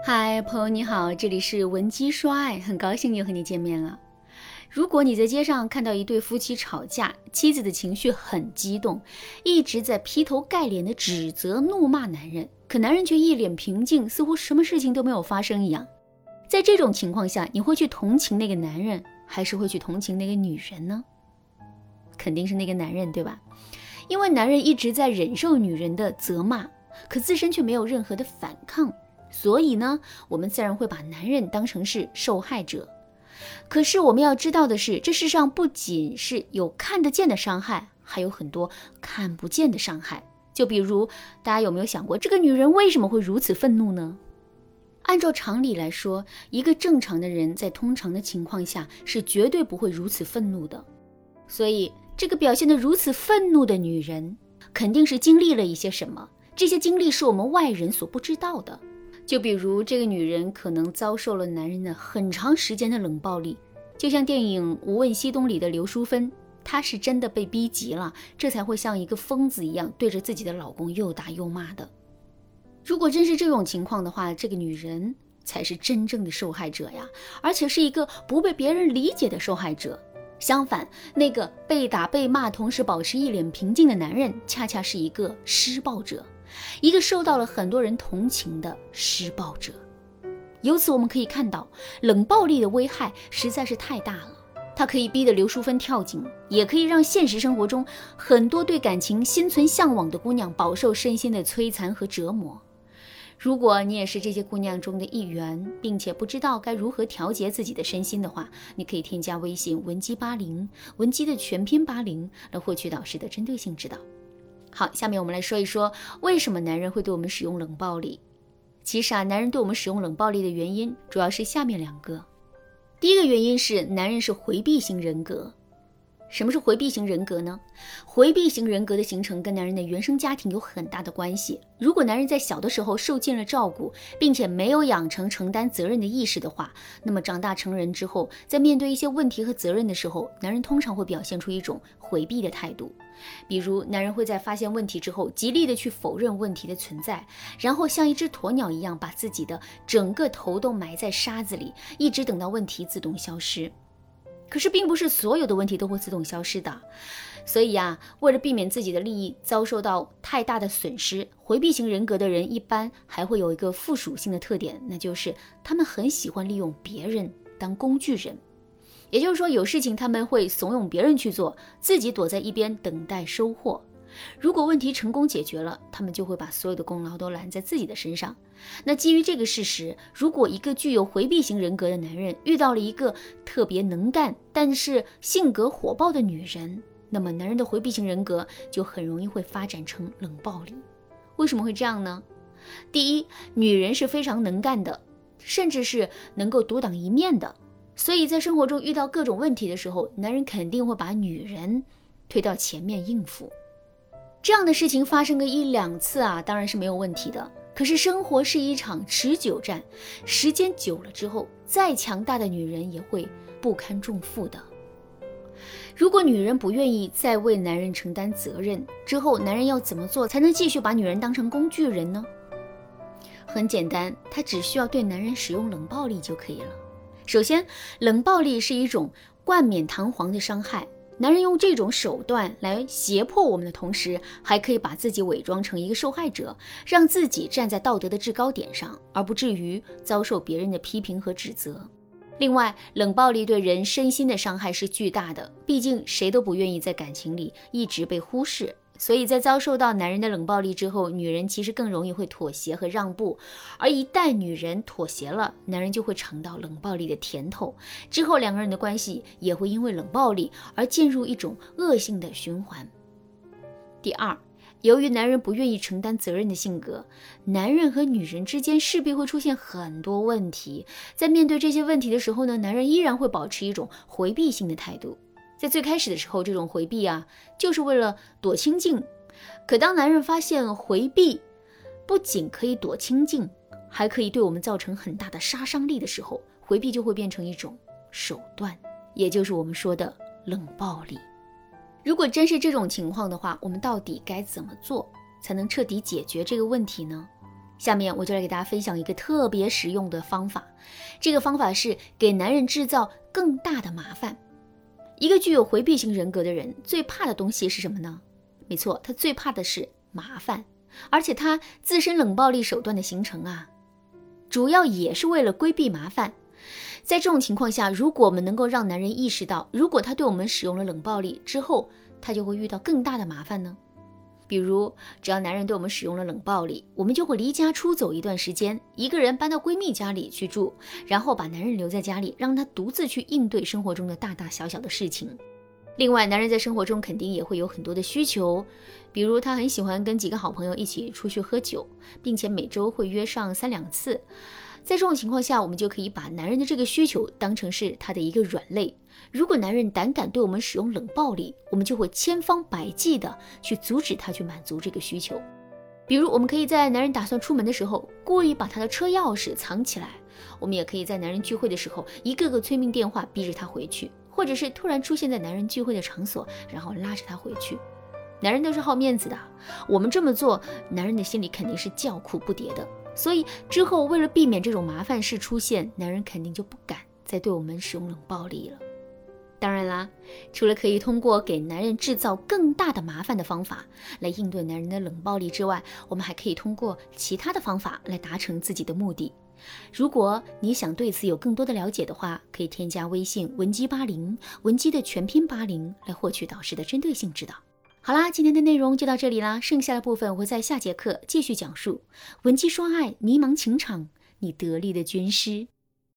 嗨，朋友你好，这里是文姬说爱，很高兴又和你见面了。如果你在街上看到一对夫妻吵架，妻子的情绪很激动，一直在劈头盖脸的指责、怒骂男人，可男人却一脸平静，似乎什么事情都没有发生一样。在这种情况下，你会去同情那个男人，还是会去同情那个女人呢？肯定是那个男人，对吧？因为男人一直在忍受女人的责骂，可自身却没有任何的反抗。所以呢，我们自然会把男人当成是受害者。可是我们要知道的是，这世上不仅是有看得见的伤害，还有很多看不见的伤害。就比如，大家有没有想过，这个女人为什么会如此愤怒呢？按照常理来说，一个正常的人在通常的情况下是绝对不会如此愤怒的。所以，这个表现得如此愤怒的女人，肯定是经历了一些什么。这些经历是我们外人所不知道的。就比如这个女人可能遭受了男人的很长时间的冷暴力，就像电影《无问西东》里的刘淑芬，她是真的被逼急了，这才会像一个疯子一样对着自己的老公又打又骂的。如果真是这种情况的话，这个女人才是真正的受害者呀，而且是一个不被别人理解的受害者。相反，那个被打被骂同时保持一脸平静的男人，恰恰是一个施暴者。一个受到了很多人同情的施暴者，由此我们可以看到，冷暴力的危害实在是太大了。它可以逼得刘淑芬跳井，也可以让现实生活中很多对感情心存向往的姑娘饱受身心的摧残和折磨。如果你也是这些姑娘中的一员，并且不知道该如何调节自己的身心的话，你可以添加微信文姬八零，文姬的全拼八零，来获取导师的针对性指导。好，下面我们来说一说为什么男人会对我们使用冷暴力。其实啊，男人对我们使用冷暴力的原因主要是下面两个。第一个原因是男人是回避型人格。什么是回避型人格呢？回避型人格的形成跟男人的原生家庭有很大的关系。如果男人在小的时候受尽了照顾，并且没有养成承担责任的意识的话，那么长大成人之后，在面对一些问题和责任的时候，男人通常会表现出一种回避的态度。比如，男人会在发现问题之后，极力的去否认问题的存在，然后像一只鸵鸟一样，把自己的整个头都埋在沙子里，一直等到问题自动消失。可是，并不是所有的问题都会自动消失的，所以呀，为了避免自己的利益遭受到太大的损失，回避型人格的人一般还会有一个附属性的特点，那就是他们很喜欢利用别人当工具人。也就是说，有事情他们会怂恿别人去做，自己躲在一边等待收获。如果问题成功解决了，他们就会把所有的功劳都揽在自己的身上。那基于这个事实，如果一个具有回避型人格的男人遇到了一个特别能干但是性格火爆的女人，那么男人的回避型人格就很容易会发展成冷暴力。为什么会这样呢？第一，女人是非常能干的，甚至是能够独当一面的，所以在生活中遇到各种问题的时候，男人肯定会把女人推到前面应付。这样的事情发生个一两次啊，当然是没有问题的。可是生活是一场持久战，时间久了之后，再强大的女人也会不堪重负的。如果女人不愿意再为男人承担责任，之后男人要怎么做才能继续把女人当成工具人呢？很简单，他只需要对男人使用冷暴力就可以了。首先，冷暴力是一种冠冕堂皇的伤害。男人用这种手段来胁迫我们的同时，还可以把自己伪装成一个受害者，让自己站在道德的制高点上，而不至于遭受别人的批评和指责。另外，冷暴力对人身心的伤害是巨大的，毕竟谁都不愿意在感情里一直被忽视。所以在遭受到男人的冷暴力之后，女人其实更容易会妥协和让步，而一旦女人妥协了，男人就会尝到冷暴力的甜头，之后两个人的关系也会因为冷暴力而进入一种恶性的循环。第二，由于男人不愿意承担责任的性格，男人和女人之间势必会出现很多问题，在面对这些问题的时候呢，男人依然会保持一种回避性的态度。在最开始的时候，这种回避啊，就是为了躲清静。可当男人发现回避不仅可以躲清静，还可以对我们造成很大的杀伤力的时候，回避就会变成一种手段，也就是我们说的冷暴力。如果真是这种情况的话，我们到底该怎么做才能彻底解决这个问题呢？下面我就来给大家分享一个特别实用的方法，这个方法是给男人制造更大的麻烦。一个具有回避型人格的人最怕的东西是什么呢？没错，他最怕的是麻烦，而且他自身冷暴力手段的形成啊，主要也是为了规避麻烦。在这种情况下，如果我们能够让男人意识到，如果他对我们使用了冷暴力之后，他就会遇到更大的麻烦呢？比如，只要男人对我们使用了冷暴力，我们就会离家出走一段时间，一个人搬到闺蜜家里去住，然后把男人留在家里，让他独自去应对生活中的大大小小的事情。另外，男人在生活中肯定也会有很多的需求，比如他很喜欢跟几个好朋友一起出去喝酒，并且每周会约上三两次。在这种情况下，我们就可以把男人的这个需求当成是他的一个软肋。如果男人胆敢对我们使用冷暴力，我们就会千方百计的去阻止他去满足这个需求。比如，我们可以在男人打算出门的时候，故意把他的车钥匙藏起来；我们也可以在男人聚会的时候，一个个催命电话逼着他回去，或者是突然出现在男人聚会的场所，然后拉着他回去。男人都是好面子的，我们这么做，男人的心里肯定是叫苦不迭的。所以之后，为了避免这种麻烦事出现，男人肯定就不敢再对我们使用冷暴力了。当然啦，除了可以通过给男人制造更大的麻烦的方法来应对男人的冷暴力之外，我们还可以通过其他的方法来达成自己的目的。如果你想对此有更多的了解的话，可以添加微信文姬八零，文姬的全拼八零，来获取导师的针对性指导。好啦，今天的内容就到这里啦，剩下的部分我会在下节课继续讲述。闻鸡说爱，迷茫情场，你得力的军师。